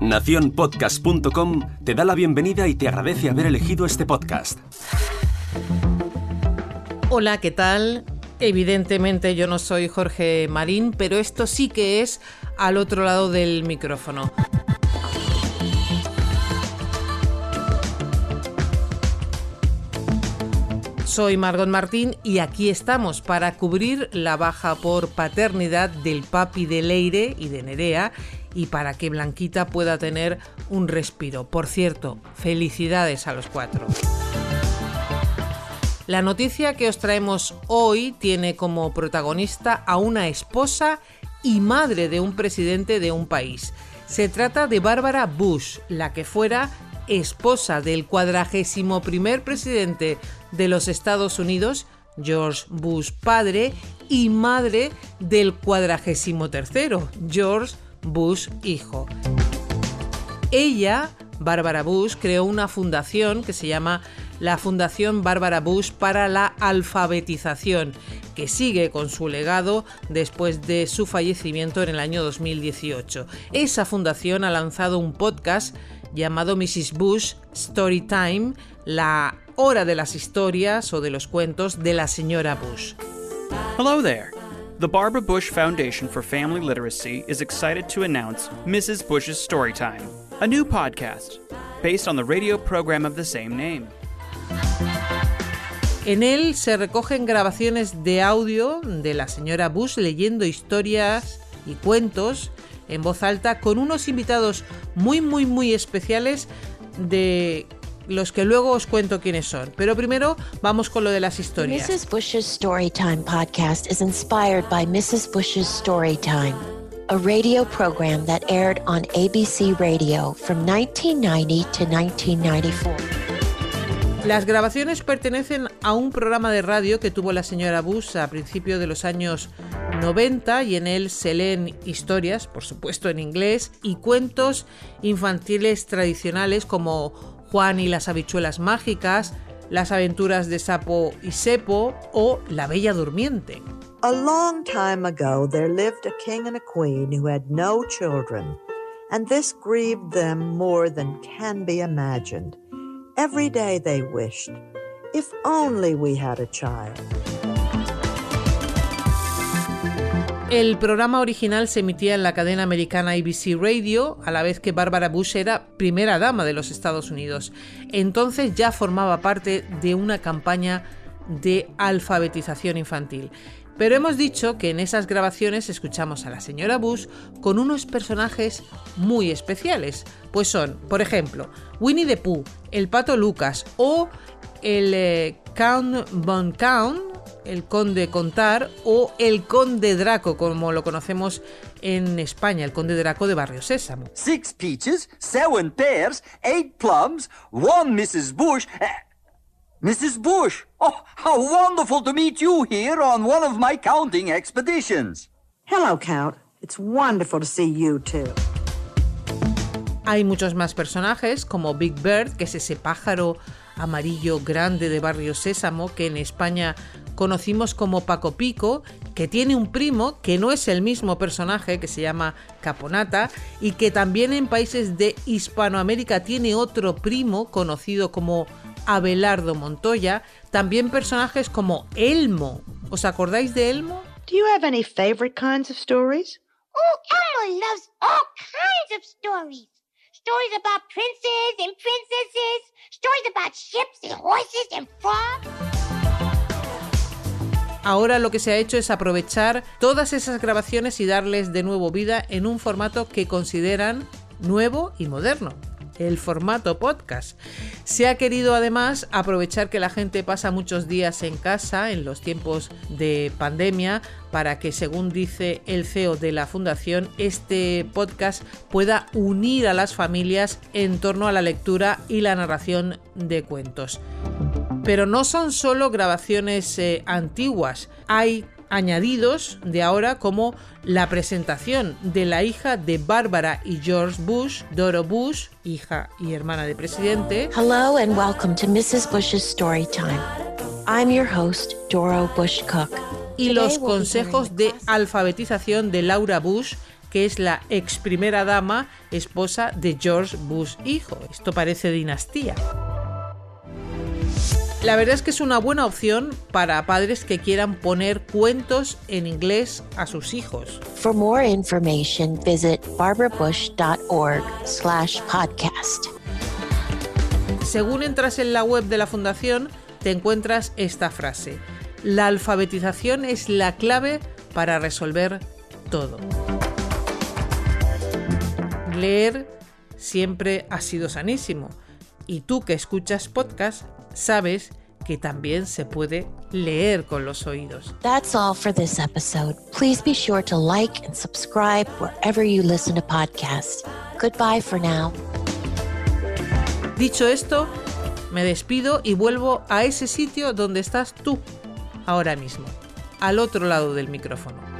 Naciónpodcast.com te da la bienvenida y te agradece haber elegido este podcast. Hola, ¿qué tal? Evidentemente yo no soy Jorge Marín, pero esto sí que es al otro lado del micrófono. Soy Margot Martín y aquí estamos para cubrir la baja por paternidad del papi de Leire y de Nerea y para que Blanquita pueda tener un respiro. Por cierto, felicidades a los cuatro. La noticia que os traemos hoy tiene como protagonista a una esposa y madre de un presidente de un país. Se trata de Bárbara Bush, la que fuera esposa del cuadragésimo primer presidente de los Estados Unidos, George Bush padre, y madre del cuadragésimo tercero, George Bush hijo. Ella, Bárbara Bush, creó una fundación que se llama la Fundación Bárbara Bush para la Alfabetización, que sigue con su legado después de su fallecimiento en el año 2018. Esa fundación ha lanzado un podcast llamado Mrs. Bush Storytime, la hora de las historias o de los cuentos de la señora Bush. Hello there. The Barbara Bush Foundation for Family Literacy is excited to announce Mrs. Bush's Storytime, a new podcast based on the radio program of the same name. En él se recogen grabaciones de audio de la señora Bush leyendo historias y cuentos en voz alta con unos invitados muy muy muy especiales de los que luego os cuento quiénes son. Pero primero vamos con lo de las historias. Mrs. Bush's Storytime podcast is inspired by Mrs. Bush's Storytime, a radio program that aired on ABC Radio from 1990 to 1994. Las grabaciones pertenecen a un programa de radio que tuvo la señora Bush a principios de los años 90 y en él se leen historias, por supuesto en inglés, y cuentos infantiles tradicionales como Juan y las habichuelas mágicas, Las aventuras de Sapo y Sepo o La Bella Durmiente. A long time ago there lived a king and a queen who had no children, and this grieved them more than can be imagined. Every day they wished, if only we had a child. El programa original se emitía en la cadena americana ABC Radio, a la vez que Barbara Bush era primera dama de los Estados Unidos. Entonces ya formaba parte de una campaña de alfabetización infantil. Pero hemos dicho que en esas grabaciones escuchamos a la señora Bush con unos personajes muy especiales, pues son, por ejemplo, Winnie the Pooh, el pato Lucas o el eh, Count Von Count, el conde Contar o el conde Draco, como lo conocemos en España, el conde Draco de Barrio Sésamo. Six peaches, seven pears, eight plums, one Mrs. Bush. eh, Mrs. Bush, oh, how wonderful to meet you here on one of my counting expeditions. Hello, Count. It's wonderful to see you too. Hay muchos más personajes, como Big Bird, que es ese pájaro amarillo grande de Barrio Sésamo, que en España conocimos como Paco Pico, que tiene un primo que no es el mismo personaje, que se llama Caponata, y que también en países de Hispanoamérica tiene otro primo conocido como Abelardo Montoya, también personajes como Elmo. ¿Os acordáis de Elmo? Do you have any favorite kinds of stories? Oh, Elmo loves all kinds of stories. Stories about princes and princesses, stories about ships and horses and frogs. Ahora lo que se ha hecho es aprovechar todas esas grabaciones y darles de nuevo vida en un formato que consideran nuevo y moderno, el formato podcast. Se ha querido además aprovechar que la gente pasa muchos días en casa en los tiempos de pandemia para que, según dice el CEO de la fundación, este podcast pueda unir a las familias en torno a la lectura y la narración de cuentos. Pero no son solo grabaciones eh, antiguas, hay añadidos de ahora como la presentación de la hija de Bárbara y George Bush, Doro Bush, hija y hermana del presidente, Hello and welcome to Mrs. Bush's Storytime. I'm your host, Doro Bush Cook. y los consejos de alfabetización de Laura Bush, que es la ex primera dama, esposa de George Bush hijo. Esto parece dinastía. La verdad es que es una buena opción para padres que quieran poner cuentos en inglés a sus hijos. For more information, visit barbarabush.org/podcast. Según entras en la web de la fundación, te encuentras esta frase: La alfabetización es la clave para resolver todo. Leer siempre ha sido sanísimo. Y tú que escuchas podcast, sabes que también se puede leer con los oídos. That's all for this episode. Please be sure to like and subscribe wherever you listen to podcasts. Goodbye for now. Dicho esto, me despido y vuelvo a ese sitio donde estás tú ahora mismo, al otro lado del micrófono.